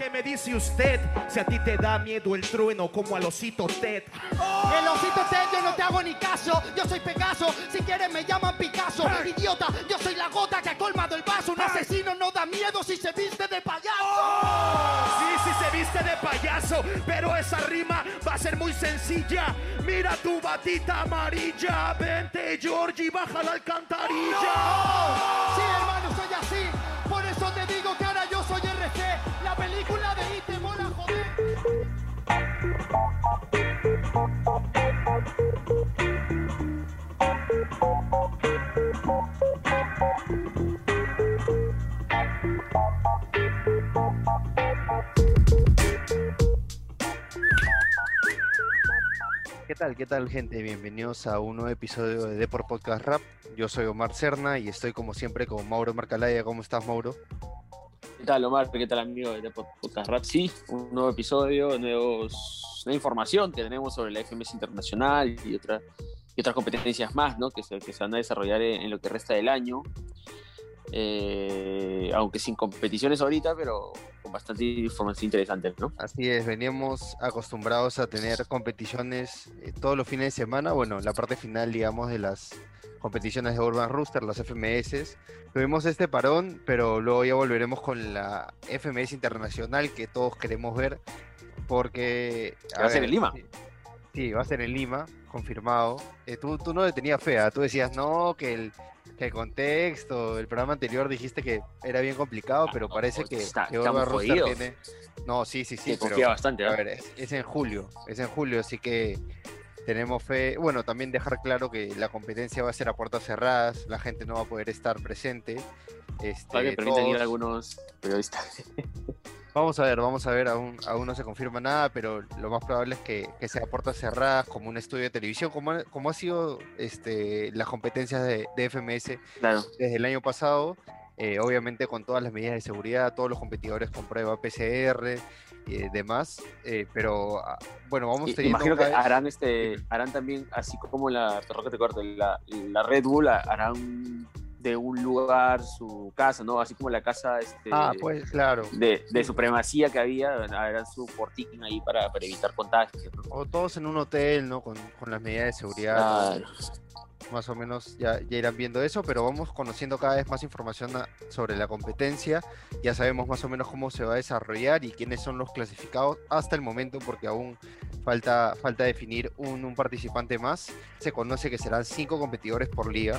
¿Qué me dice usted? Si a ti te da miedo el trueno como al osito Ted. El osito Ted, yo no te hago ni caso. Yo soy Pegaso, si quieres me llaman Picasso. Idiota, yo soy la gota que ha colmado el vaso. Un asesino no da miedo si se viste de payaso. Sí, sí se viste de payaso, pero esa rima va a ser muy sencilla. Mira tu batita amarilla, vente Georgie, baja la alcantarilla. Sí, hermano, soy así. Por eso te digo que ahora tal? ¿Qué tal, gente? Bienvenidos a un nuevo episodio de Deport Podcast Rap. Yo soy Omar Cerna y estoy como siempre con Mauro Marcalaya. ¿Cómo estás, Mauro? ¿Qué tal, Omar? ¿Qué tal, amigo de Podcast Rap? Sí, un nuevo episodio, nuevos, nueva información que tenemos sobre la FMS Internacional y, otra, y otras competencias más, ¿no? Que se, que se van a desarrollar en lo que resta del año. Eh, aunque sin competiciones ahorita, pero con bastante información interesante, ¿no? Así es, veníamos acostumbrados a tener competiciones eh, todos los fines de semana. Bueno, la parte final, digamos, de las competiciones de Urban Rooster, las FMS. Tuvimos este parón, pero luego ya volveremos con la FMS Internacional que todos queremos ver. Porque. va a ser en Lima. Sí, sí, va a ser en Lima, confirmado. Eh, tú, tú no le tenías fe, ¿ah? tú decías no, que el, que el contexto, el programa anterior dijiste que era bien complicado, pero parece que, está- que tiene. No, sí, sí, sí. que pero- confía bastante, a ¿no? ver, es, es en julio, es en julio, así que tenemos fe. Bueno, también dejar claro que la competencia va a ser a puertas cerradas, la gente no va a poder estar presente. Este, Para que permitan ir todos- algunos periodistas. Vamos a ver, vamos a ver, aún, aún no se confirma nada, pero lo más probable es que, que sea a puertas cerradas, como un estudio de televisión, como, como ha sido este, las competencias de, de FMS Claro. desde el año pasado, eh, obviamente con todas las medidas de seguridad, todos los competidores con prueba PCR y demás, eh, pero ah, bueno, vamos teniendo Imagino que vez- harán este, harán también, así como la, te corte, la, la Red Bull harán de un lugar su casa, ¿no? Así como la casa este, Ah, pues claro. de, de supremacía que había, harán su fortín ahí para, para evitar contagios. ¿no? O todos en un hotel, ¿no? Con, con las medidas de seguridad, Claro. Más o menos ya, ya irán viendo eso, pero vamos conociendo cada vez más información a- sobre la competencia. Ya sabemos más o menos cómo se va a desarrollar y quiénes son los clasificados hasta el momento, porque aún falta, falta definir un, un participante más. Se conoce que serán cinco competidores por liga.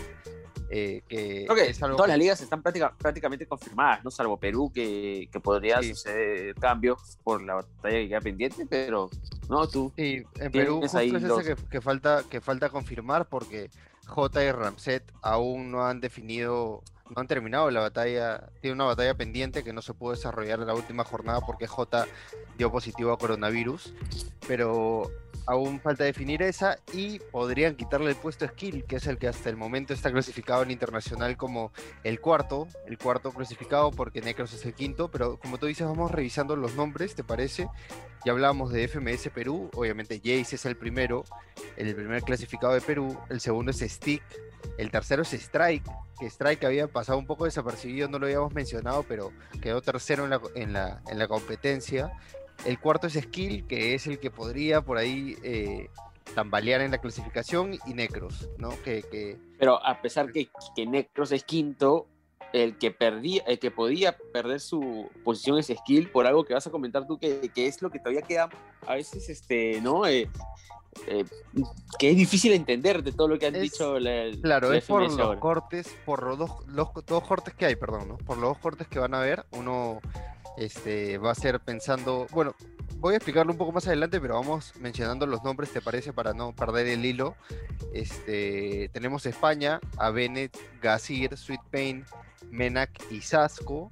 eh, que algo todas que- las ligas están práctica- prácticamente confirmadas, ¿no? Salvo Perú, que, que podría Sí. suceder cambios por la batalla que queda pendiente, pero no, tú. Sí, en Perú justo es ese los- que, que falta, que falta confirmar porque J y Ramset aún no han definido, no han terminado la batalla, tiene una batalla pendiente que no se pudo desarrollar en la última jornada porque J dio positivo a coronavirus, pero aún falta definir esa y podrían quitarle el puesto a Skill, que es el que hasta el momento está clasificado en internacional como el cuarto, el cuarto clasificado porque Necros es el quinto, pero como tú dices, vamos revisando los nombres, ¿te parece? Ya hablábamos de FMS Perú, obviamente Jace es el primero, el primer clasificado de Perú, el segundo es Stick, el tercero es Strike, que Strike había pasado un poco desapercibido, no lo habíamos mencionado, pero quedó tercero en la, en la, en la competencia. El cuarto es Skill, que es el que podría por ahí eh, tambalear en la clasificación, y Necros, ¿no? Que, que Pero a pesar que, que Necros es quinto, el que perdía, el que podía perder su posición es Skill, por algo que vas a comentar tú, que, que es lo que todavía queda a veces, este, ¿no? Eh, eh, que es difícil entender de todo lo que han Es- dicho la, Claro, la es por los ahora. cortes, por los dos, los dos cortes que hay, perdón, ¿no? Por los dos cortes que van a ver, uno este, va a ser pensando, bueno, voy a explicarlo un poco más adelante, pero vamos mencionando los nombres, ¿te parece? Para no perder el hilo. Este, tenemos España, a Bennett, Gazir, Sweet Pain, Menak y Sasco.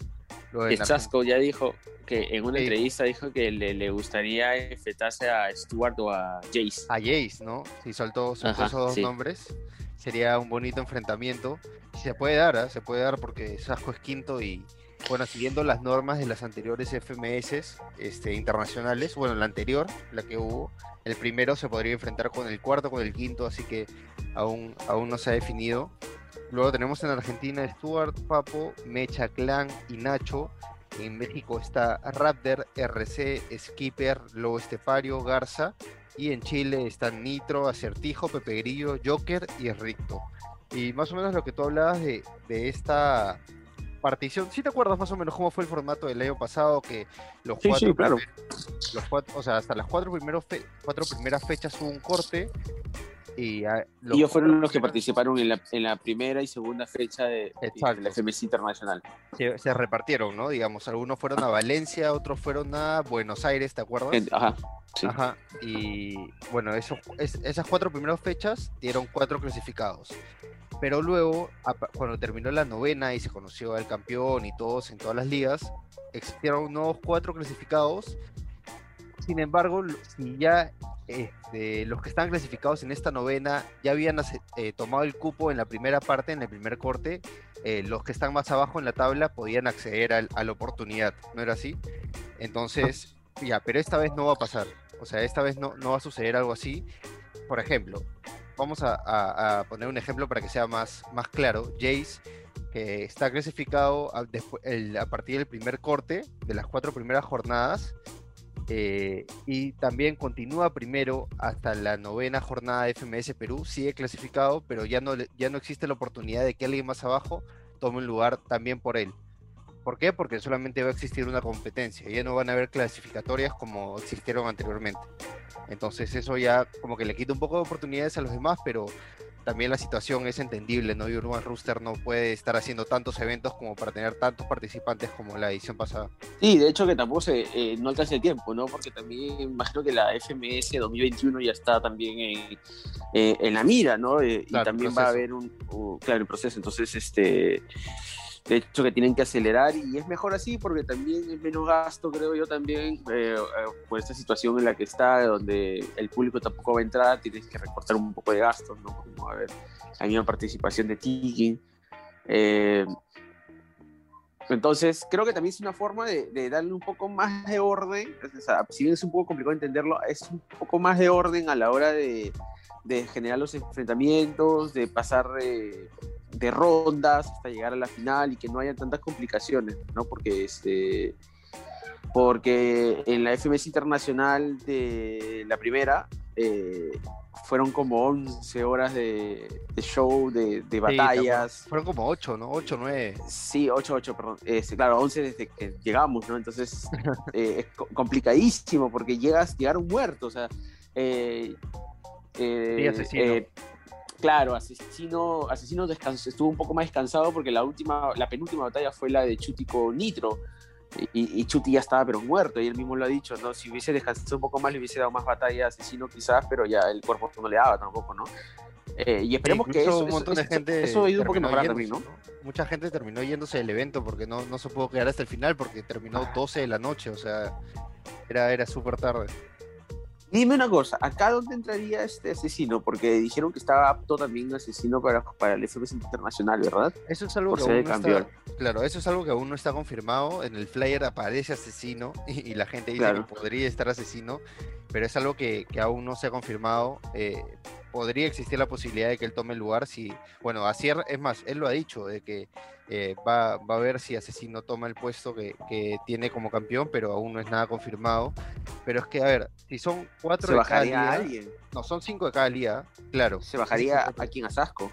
Sasco ya dijo que en una Sí. entrevista dijo que le, le gustaría enfrentarse a Stuart o a Jace. a Jace, ¿no? Si soltó, soltó Ajá, esos dos sí. nombres, sería un bonito enfrentamiento. Se puede dar, ¿ah? se puede dar porque Sasco es quinto y, bueno, siguiendo las normas de las anteriores FMS este, internacionales, bueno, la anterior, la que hubo, el primero se podría enfrentar con el cuarto, con el quinto, así que aún, aún no se ha definido. Luego tenemos en Argentina Stuart, Papo, Mecha, Clan y Nacho. en México está Raptor, RC, Skipper, Lobo Estefario, Garza. Y en Chile están Nitro, Acertijo, Pepe Grillo, Joker y Ricto. Y más o menos lo que tú hablabas de, de esta partición, ¿sí te acuerdas más o menos cómo fue el formato del año pasado? Que los Sí, cuatro, sí, claro. primer- los cuatro- o sea, hasta las cuatro, primeros fe- cuatro primeras fechas hubo un corte. Y los Ellos fueron los que participaron en la, en la primera y segunda fecha de, de la FMS Internacional. Se, se repartieron, ¿no? Digamos, algunos fueron a Valencia, otros fueron a Buenos Aires, ¿te acuerdas? En- Ajá, sí. Ajá, y bueno, es- esas cuatro primeras fechas dieron cuatro clasificados. Pero luego, cuando terminó la novena y se conoció al campeón y todos en todas las ligas, existieron nuevos cuatro clasificados. Sin embargo, si ya este, los que estaban clasificados en esta novena ya habían eh, tomado el cupo en la primera parte, en el primer corte, eh, los que están más abajo en la tabla podían acceder al- a la oportunidad, ¿no era así? Entonces, ya, pero esta vez no va a pasar. O sea, esta vez no va a suceder algo así. Por ejemplo, vamos a, poner un ejemplo para que sea más, más claro. Jace, que está clasificado a, partir del primer corte de las cuatro primeras jornadas. eh, y también continúa primero hasta la novena jornada de FMS Perú, sigue clasificado, pero ya no, ya no existe la oportunidad de que alguien más abajo tome un lugar también por él. ¿Por qué? Porque solamente va a existir una competencia, ya no van a haber clasificatorias como existieron anteriormente. Entonces eso ya como que le quita un poco de oportunidades a los demás, pero también la situación es entendible, ¿no? Y Urban Rooster no puede estar haciendo tantos eventos como para tener tantos participantes como la edición pasada. Sí, de hecho que tampoco se, eh, no alcanza el tiempo, ¿no? Porque también imagino que la FMS 2021 ya está también en, eh, en la mira, ¿no? Eh, y Claro, también va a haber un, un- claro, el proceso. Entonces, este, de hecho que tienen que acelerar y es mejor así porque también es menos gasto, creo yo también, eh, eh, por esta situación en la que está, donde el público tampoco va a entrar, tienes que recortar un poco de gastos, ¿no? Como a ver, hay una participación de Tiki. Eh, entonces, creo que también es una forma de, de darle un poco más de orden, o sea, si bien es un poco complicado entenderlo, es un poco más de orden a la hora de, de generar los enfrentamientos, de pasar eh, de rondas hasta llegar a la final y que no haya tantas complicaciones, ¿no? Porque este porque en la FMS internacional de la primera eh, fueron como 11 horas de, de show, de, de Sí, batallas. Fueron como 8, ¿no? 8, 9. Sí, 8, 8, perdón. Este, claro, 11 desde que llegamos, ¿no? Entonces eh, es co- complicadísimo porque llegas, llegaron muertos, o sea. eh, Sí, eh, claro, asesino, asesino descansó, estuvo un poco más descansado porque la última, la penúltima batalla fue la de Chuti con Nitro. Y, y Chuti ya estaba pero muerto, y él mismo lo ha dicho, ¿no? Si hubiese descansado un poco más, le hubiese dado más batalla a Asesino quizás, pero ya el cuerpo no le daba tampoco, ¿no? Eh, y esperemos que eso, un montón eso, de gente. eso, eso ha ido un poco terminó mejorar también, ¿no? Mucha gente terminó yéndose del evento porque no, no se pudo quedar hasta el final porque terminó 12 de la noche, o sea, era, era súper tarde. Dime una cosa, ¿acá dónde entraría este asesino? Porque dijeron que estaba apto también asesino para, para el FMS Internacional, ¿verdad? Eso es algo Por que aún no está, claro, eso es algo que aún no está confirmado. En el flyer aparece asesino y, y la gente dice Claro. que podría estar asesino, pero es algo que, que aún no se ha confirmado. Eh, podría existir la posibilidad de que él tome el lugar si, bueno, Asier, es más, él lo ha dicho, de que eh, va, va a ver si asesino toma el puesto que, que tiene como campeón, pero aún no es nada confirmado. Pero es que, a ver, si son cuatro Se de cada bajaría a liga, alguien. no, son cinco de cada liga, claro. Se bajaría a quien a Sasco.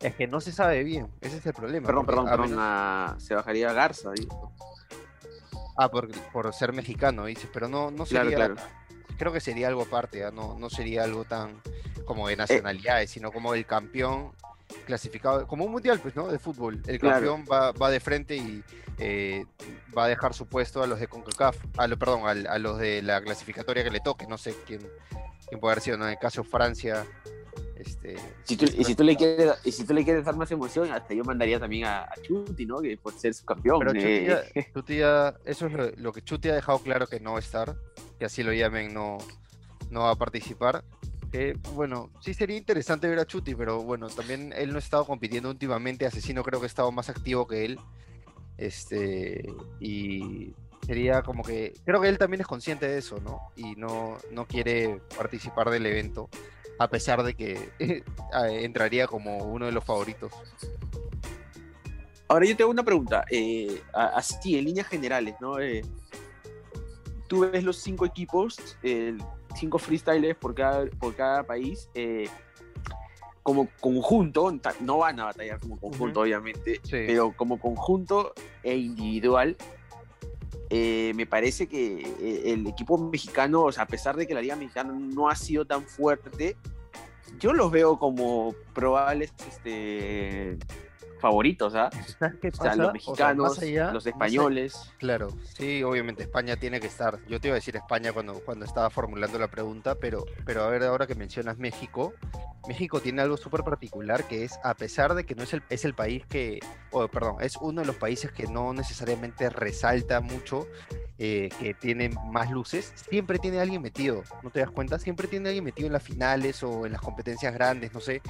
Es que no se sabe bien, ese es el problema. Perdón, perdón, a perdón. menos- a- se bajaría a Garza. digo. Ah, por, por ser mexicano, dices, pero no, no Claro, sería. claro. Creo que sería algo aparte, ¿ah? no, no sería algo tan como de nacionalidades, sino como el campeón clasificado, como un mundial, pues, ¿no? De fútbol. El Claro. campeón va, va de frente y eh, va a dejar su puesto a los de CONCACAF, a lo, perdón, al- a, los de la clasificatoria que le toque, no sé quién, quién puede haber sido, ¿no? En el caso Francia, este. Si tú- y, si tú le quieres, y si tú le quieres dar más emoción, hasta yo mandaría también a, a Chuti, ¿no? Que por ser su campeón. Pero Chuti eh, ya- Chuti ya- eso es lo, lo que Chuti ha dejado claro que no va a estar, que así lo llamen, no, no va a participar. Que, bueno, sí sería interesante ver a Chuti, pero bueno, también él no ha estado compitiendo últimamente, Asesino creo que ha estado más activo que él. Este, y sería como que, creo que él también es consciente de eso, ¿no? Y no, no quiere participar del evento, a pesar de que eh, entraría como uno de los favoritos. Ahora yo te hago una pregunta, eh, así en líneas generales, ¿no? Tú ves los cinco equipos, cinco freestylers por cada, por cada país, eh, como conjunto, no van a batallar como conjunto, obviamente, Sí. pero como conjunto e individual, eh, me parece que eh, el equipo mexicano, o sea, a pesar de que la liga mexicana no ha sido tan fuerte, yo los veo como probables este, favoritos, ¿ah? ¿Sabes qué O sea, los O sea, mexicanos, allá- los españoles. Claro, sí, obviamente España tiene que estar. Yo te iba a decir España cuando, cuando estaba formulando la pregunta, pero, pero a ver, ahora que mencionas México, México tiene algo súper particular que es, a pesar de que no es el, es el país que, o perdón, es uno de los países que no necesariamente resalta mucho, eh, que tiene más luces, siempre tiene alguien metido, ¿no te das cuenta? Siempre tiene alguien metido en las finales o en las competencias grandes, no sé.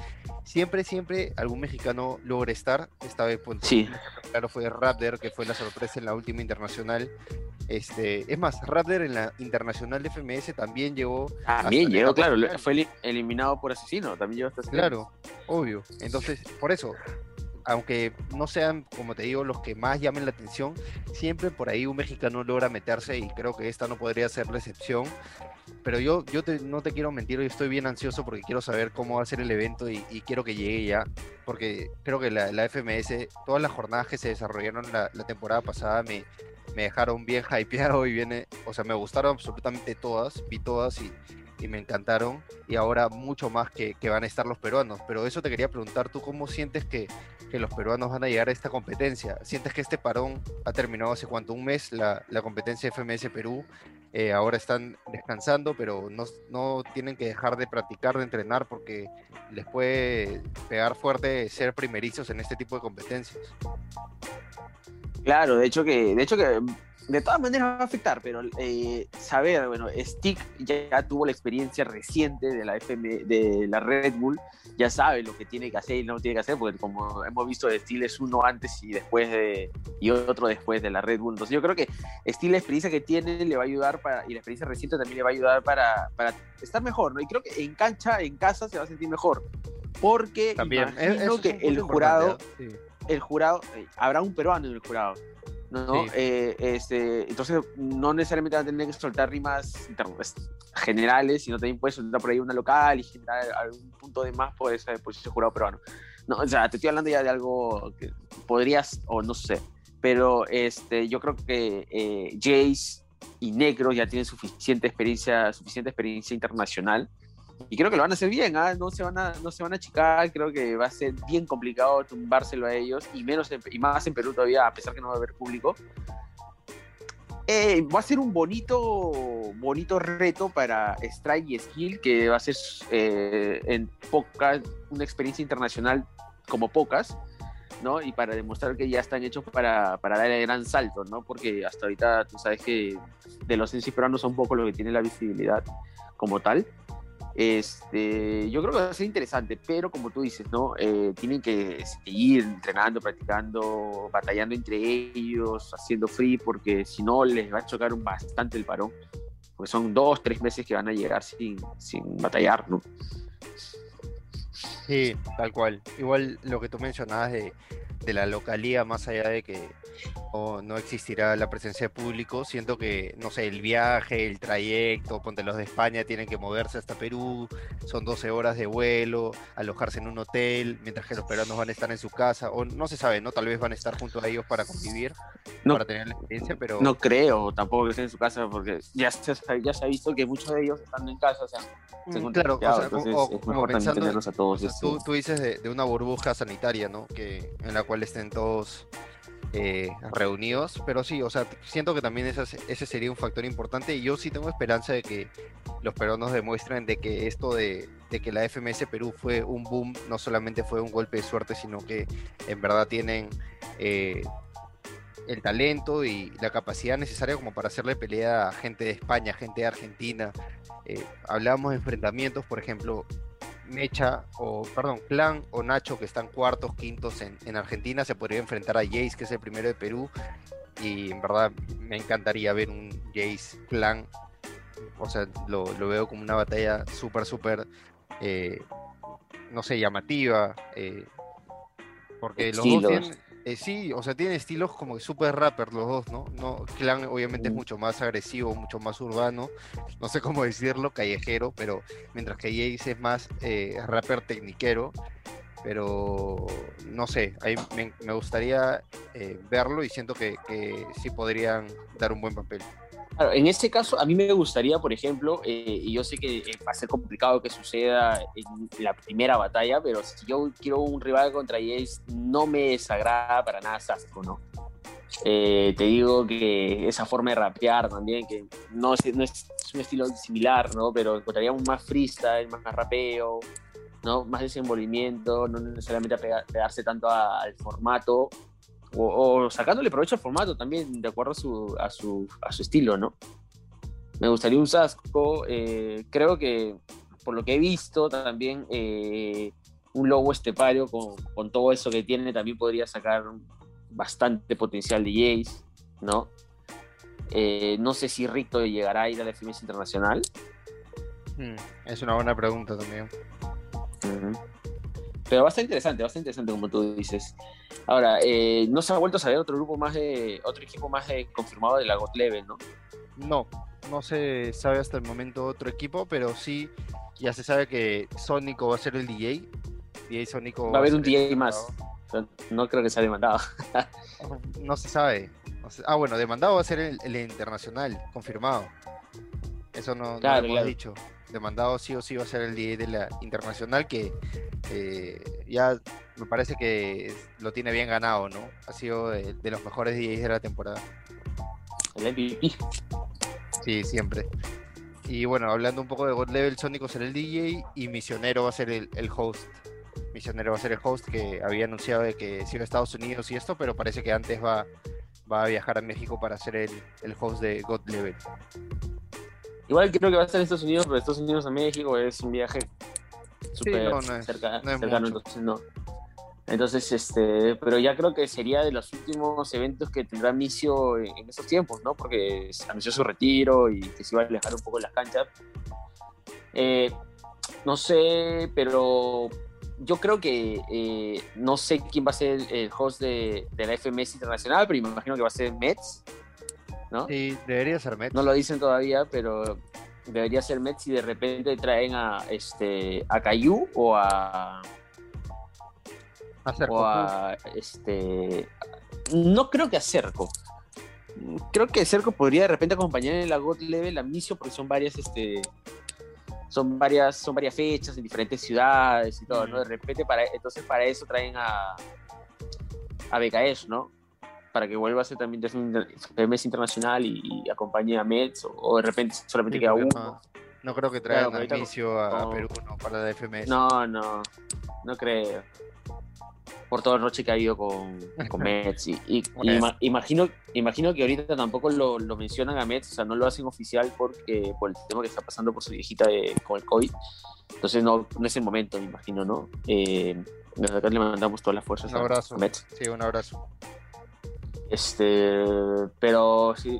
Siempre, siempre algún mexicano logra estar. Esta vez, pues, Sí. claro, fue Raptor, que fue la sorpresa en la última internacional. Este, es más, Raptor en la internacional de FMS también llegó. También llegó, claro, final. fue eli- eliminado por asesino, también llegó hasta Claro, obvio. Entonces, por eso, aunque no sean, como te digo, los que más llamen la atención, siempre por ahí un mexicano logra meterse y creo que esta no podría ser la excepción. Pero yo, yo no te quiero mentir, yo estoy bien ansioso porque quiero saber cómo va a ser el evento y, quiero que llegue ya, porque creo que la, la FMS, todas las jornadas que se desarrollaron la, la temporada pasada me, me dejaron bien hypeado y viene, o sea, me gustaron absolutamente todas, vi todas y, y me encantaron y ahora mucho más que, que van a estar los peruanos. Pero eso te quería preguntar, ¿tú cómo sientes que, que los peruanos van a llegar a esta competencia? ¿Sientes que este parón ha terminado hace cuánto? ¿Un mes la, la competencia FMS Perú? Eh, ahora están descansando, pero no, no tienen que dejar de practicar, de entrenar, porque les puede pegar fuerte ser primerizos en este tipo de competencias. Claro, de hecho que, de hecho que de todas maneras va a afectar, pero eh, saber, bueno, Stick ya tuvo la experiencia reciente de la FM, de la Red Bull, ya sabe lo que tiene que hacer y no tiene que hacer, porque como hemos visto, Steel es uno antes y después de, y otro después de la Red Bull. Entonces yo creo que Steel, la experiencia que tiene, le va a ayudar para, y la experiencia reciente también le va a ayudar para, para estar mejor, ¿no? Y creo que en cancha, en casa, se va a sentir mejor. Porque También, imagino es que el jurado. Sí. el jurado, eh, habrá un peruano en el jurado, ¿no? Sí. Eh, este, entonces, no necesariamente van a tener que soltar rimas generales, sino también puedes soltar por ahí una local y generar algún punto de más por ese, por ese jurado peruano. No, o sea, te estoy hablando ya de algo que podrías, o no sé, pero este, yo creo que eh, Jace y Negro ya tienen suficiente experiencia, suficiente experiencia internacional y creo que lo van a hacer bien, ¿ah? no, se van a, no se van a achicar, creo que va a ser bien complicado tumbárselo a ellos, y, menos en- y más en Perú todavía, a pesar que no va a haber público. Eh, va a ser un bonito, bonito reto para Strike y Skill, que va a ser eh, en pocas, una experiencia internacional como pocas, ¿no? Y para demostrar que ya están hechos para, para dar el gran salto, ¿no? Porque hasta ahorita tú sabes que de los NC peruanos son pocos los que tienen la visibilidad como tal. Este, yo creo que va a ser interesante, pero como tú dices, ¿no? Eh, tienen que seguir entrenando, practicando, batallando entre ellos, haciendo free, porque si no les va a chocar bastante el parón. Porque son dos, tres meses que van a llegar sin, sin batallar, ¿no? Sí, tal cual. Igual lo que tú mencionabas de, de la localía, más allá de que no, no existirá la presencia de público, siento que, no sé, el viaje, el trayecto, ponte los de España tienen que moverse hasta Perú, son 12 horas de vuelo, alojarse en un hotel, mientras que los peruanos van a estar en su casa, o no se sabe, ¿no? Tal vez van a estar junto a ellos para convivir, No, para tener la experiencia, pero... no creo tampoco que estén en su casa, porque ya se, ya se ha visto que muchos de ellos están en casa, o sea, Mm, se claro, o sea, entonces o- es como pensando- tenerlos a todos. O sea, este, tú, tú dices de, de una burbuja sanitaria, ¿no? Que, en la cual estén todos eh, reunidos, pero sí, o sea, siento que también ese, ese sería un factor importante y yo sí tengo esperanza de que los peruanos demuestren de que esto de, de que la FMS Perú fue un boom, no solamente fue un golpe de suerte, sino que en verdad tienen eh, el talento y la capacidad necesaria como para hacerle pelea a gente de España, gente de Argentina. Eh, hablábamos de enfrentamientos, por ejemplo, Mecha o, perdón, Clan o Nacho, que están cuartos, quintos en, en Argentina, se podría enfrentar a Jace, que es el primero de Perú. Y en verdad me encantaría ver un Jace Clan. O sea, lo, lo veo como una batalla súper, súper, eh, no sé, llamativa. eh, porque los dos tienen, Eh, sí, o sea, tienen estilos como que super rapper los dos, ¿no? no Clan obviamente es mucho más agresivo, mucho más urbano, no sé cómo decirlo, callejero, pero mientras que Jace es más eh, rapper tecniquero, pero no sé, ahí me, me gustaría eh, verlo y siento que, que sí podrían dar un buen papel. Claro, en este caso, a mí me gustaría, por ejemplo, eh, y yo sé que eh, va a ser complicado que suceda en la primera batalla, pero si yo quiero un rival contra Jace, no me desagrada para nada Sasco, ¿no? Eh, te digo que esa forma de rapear también, que no es, no es un estilo similar, ¿no? Pero encontraríamos más freestyle, más rapeo, ¿no? Más desenvolvimiento, no necesariamente pegarse tanto a- al formato, o, o sacándole provecho al formato también, de acuerdo a su, a su, a su estilo, ¿no? Me gustaría un Sasco, eh, creo que por lo que he visto también eh, un lobo estepario con, con todo eso que tiene también podría sacar bastante potencial de Jace, ¿no? Eh, no sé si Ricto llegará a ir a la FMS Internacional. Mm, Es una buena pregunta también. Pero va a estar interesante, va a estar interesante como tú dices. Ahora, eh, no se ha vuelto a saber otro grupo más de, otro equipo más de, confirmado de la God Level, ¿no? No, no se sabe hasta el momento otro equipo, pero sí ya se sabe que Sónico va a ser el DJ. DJ Sónico Va a haber un DJ más. no creo que sea demandado. No se sabe. No Ah, bueno, demandado va a ser el, el internacional, confirmado. Eso no, no Claro, lo hemos claro. dicho. Demandado sí o sí va a ser el DJ de la internacional que eh, ya me parece que lo tiene bien ganado, ¿no? Ha sido de, de los mejores DJs de la temporada. El MVP. Sí, siempre. Y bueno, hablando un poco de God Level, Sónico será el DJ y Misionero va a ser el, el host. Misionero va a ser el host que había anunciado de que se iba a Estados Unidos y esto, pero parece que antes va, va a viajar a México para ser el, el host de God Level. Igual creo que va a estar en Estados Unidos, pero Estados Unidos a México es un viaje súper no, no es- cerca- no cercano, entonces no. Entonces, este, pero ya creo que sería de los últimos eventos que tendrá Micio en, esos tiempos, ¿no? Porque anunció su retiro y que se iba a alejar un poco de las canchas. Eh, no sé, pero yo creo que eh, no sé quién va a ser el, el host de, de la FMS Internacional, pero me imagino que va a ser Mets, ¿no? Sí, debería ser Met. No lo dicen todavía, pero debería ser Mets si de repente traen a este a Cayu o a Hacer o a este no creo que a Cerco. Creo que Cerco podría de repente acompañar en la God Level a Micio porque son varias este son varias son varias fechas en diferentes ciudades y todo, ¿no? De repente para entonces para eso traen a a BKS, ¿no? Para que vuelva a ser también FMS internacional y, y acompañe a Mets o, o de repente solamente Sí, queda uno. no, no creo que traigan Claro, a ahorita no- inicio a. Perú ¿no? para la FMS. No, no, no creo. Por todo el roche que ha habido con, con Mets. Y, y- y Bueno. ima- imagino, imagino que ahorita tampoco lo, lo mencionan a Mets, o sea, no lo hacen oficial porque por el tema que está pasando por su viejita de- con el COVID. Entonces no, no es el momento, me imagino, ¿no? Eh, desde acá le mandamos todas las fuerzas Un abrazo. a Mets. Sí, un abrazo. Este, pero sí,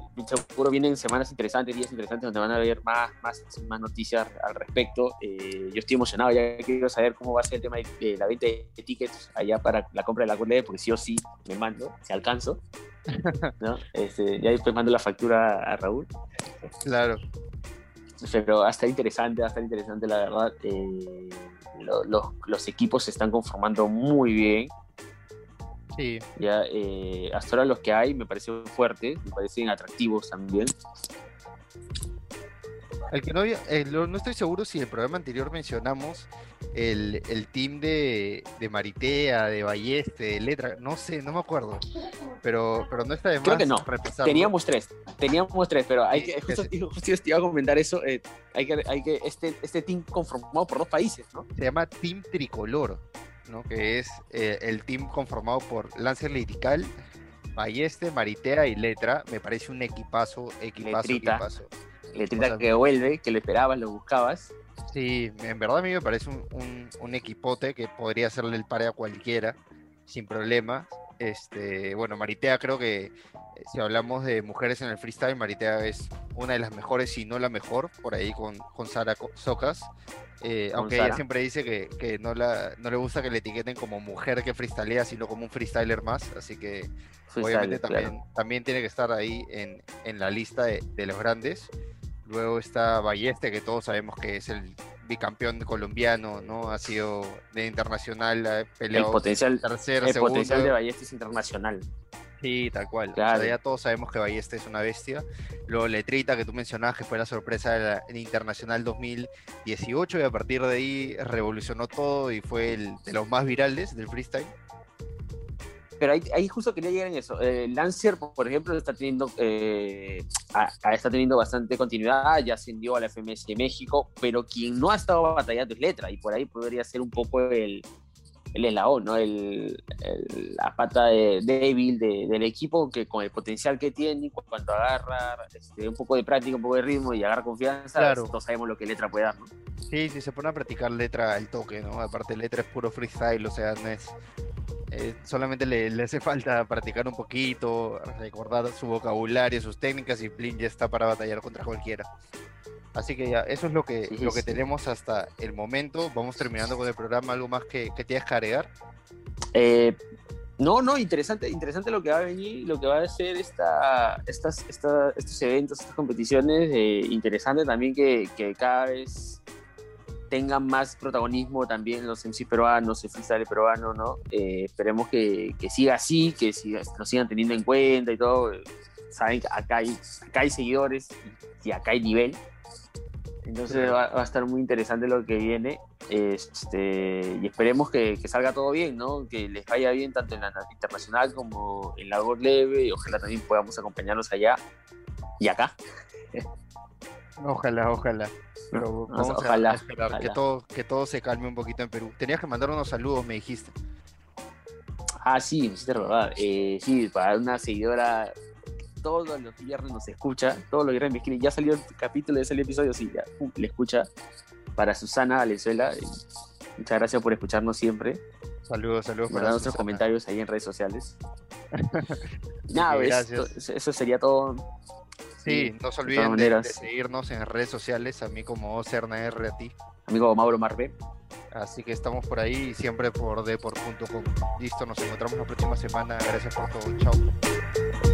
seguro vienen semanas interesantes, días interesantes donde van a haber más, más, más noticias al respecto. Eh, yo estoy emocionado, ya quiero saber cómo va a ser el tema de, de la venta de tickets allá para la compra de la Gold porque sí o sí me mando, si alcanzo. ¿no? Este, ya después mando la factura a Raúl. Claro. Pero va a estar interesante, va a estar interesante la verdad. Eh, lo- los, los equipos se están conformando muy bien. Sí, Ya, eh, hasta ahora los que hay me parecen fuertes, me parecen atractivos también. El que no, había- eh, lo- no estoy seguro si en el programa anterior mencionamos el, el team de, de Maritea, de Balleste, de Letra, no sé, no me acuerdo. Pero, pero no está de más Creo que no. repasarlo. Teníamos tres, teníamos tres, pero hay Sí, que, justo, justo te iba a comentar eso, eh, hay que, hay que, este, este team conformado por dos países, ¿no? Se llama Team Tricolor, ¿no? Que es eh, el team conformado por Lancer Lirical, Balleste, Maritea y Letra. Me parece un equipazo, equipazo, Letrita. equipazo. Letrita O sea, que vuelve, que lo esperabas, lo buscabas. Sí, en verdad a mí me parece un, un- un equipote que podría hacerle el pare a cualquiera, sin problemas. Este, bueno, Maritea creo que si hablamos de mujeres en el freestyle, Maritea es una de las mejores, si no la mejor, por ahí con, con Sara Socas. Eh, Con aunque Sara. ella siempre dice que, que no, la, no le gusta que le etiqueten como mujer que freestalea, sino como un freestyler más. Así que obviamente también, claro. también tiene que estar ahí en, en la lista de, de los grandes. Luego está Balleste, que todos sabemos que es el bicampeón colombiano, ¿no? Ha sido de internacional, ha El peleado potencial, tercero, el segundo. potencial de Ballesta es internacional. Sí, tal cual. O Claro. sea, ya todos sabemos que Balleste es una bestia. Luego Letrita, que tú mencionabas, que fue la sorpresa de la- en Internacional 2018 y a partir de ahí revolucionó todo y fue el de los más virales del freestyle. Pero ahí, ahí justo quería llegar en eso. Eh, Lancier, por ejemplo, está teniendo, eh, a- a- está teniendo bastante continuidad, ya ascendió a la FMS de México, pero quien no ha estado batallando es Letra, y por ahí podría ser un poco el, el eslabón, ¿no? El, el- la pata de- débil de- del equipo, que con el potencial que tiene, cu- cuando agarra este, un poco de práctica, un poco de ritmo y agarra confianza, Claro. todos sabemos lo que Letra puede dar, ¿no? Sí, sí, se pone a practicar letra al toque, ¿no? Aparte, letra es puro freestyle, o sea, no es. eh, solamente le, le hace falta practicar un poquito, recordar su vocabulario, sus técnicas y Blin ya está para batallar contra cualquiera. Así que ya, eso es lo que, Sí, lo que sí. tenemos hasta el momento. Vamos terminando con el programa. ¿Algo más que, que tienes que agregar? Eh, no, no, interesante, interesante lo que va a venir, lo que va a ser esta, estas, esta- estos eventos, estas competiciones. eh, interesante también que, que cada vez tengan más protagonismo también los MC peruanos, el freestyle peruano, ¿no? Eh, esperemos que, que siga así, que siga, lo sigan teniendo en cuenta y todo. Saben que acá hay, acá hay seguidores y acá hay nivel. Entonces va, va a estar muy interesante lo que viene. Este, y esperemos que, que salga todo bien, ¿no? Que les vaya bien tanto en la internacional como en la World Leve. Y ojalá también podamos acompañarnos allá y acá. Ojalá, ojalá. Pero vamos ojalá, a esperar que todo, que todo se calme un poquito en Perú. Tenías que mandar unos saludos, me dijiste. Ah, sí, me hiciste recordar. Eh, sí, para una seguidora todos los viernes nos escucha, todos los viernes me escriben, ya salió el capítulo, ya salió el episodio, sí, ya, le escucha. Para Susana Valenzuela, eh, muchas gracias por escucharnos siempre. Saludos, saludos Mandar nuestros Susana. comentarios ahí en redes sociales. Nada, pues, gracias. to- eso sería todo. Sí, no se olviden de, de seguirnos en redes sociales, a mí como OCRNR a ti. Amigo Mauro Marve. Así que estamos por ahí y siempre por deport.com. Listo, nos encontramos la próxima semana. Gracias por todo. Chao.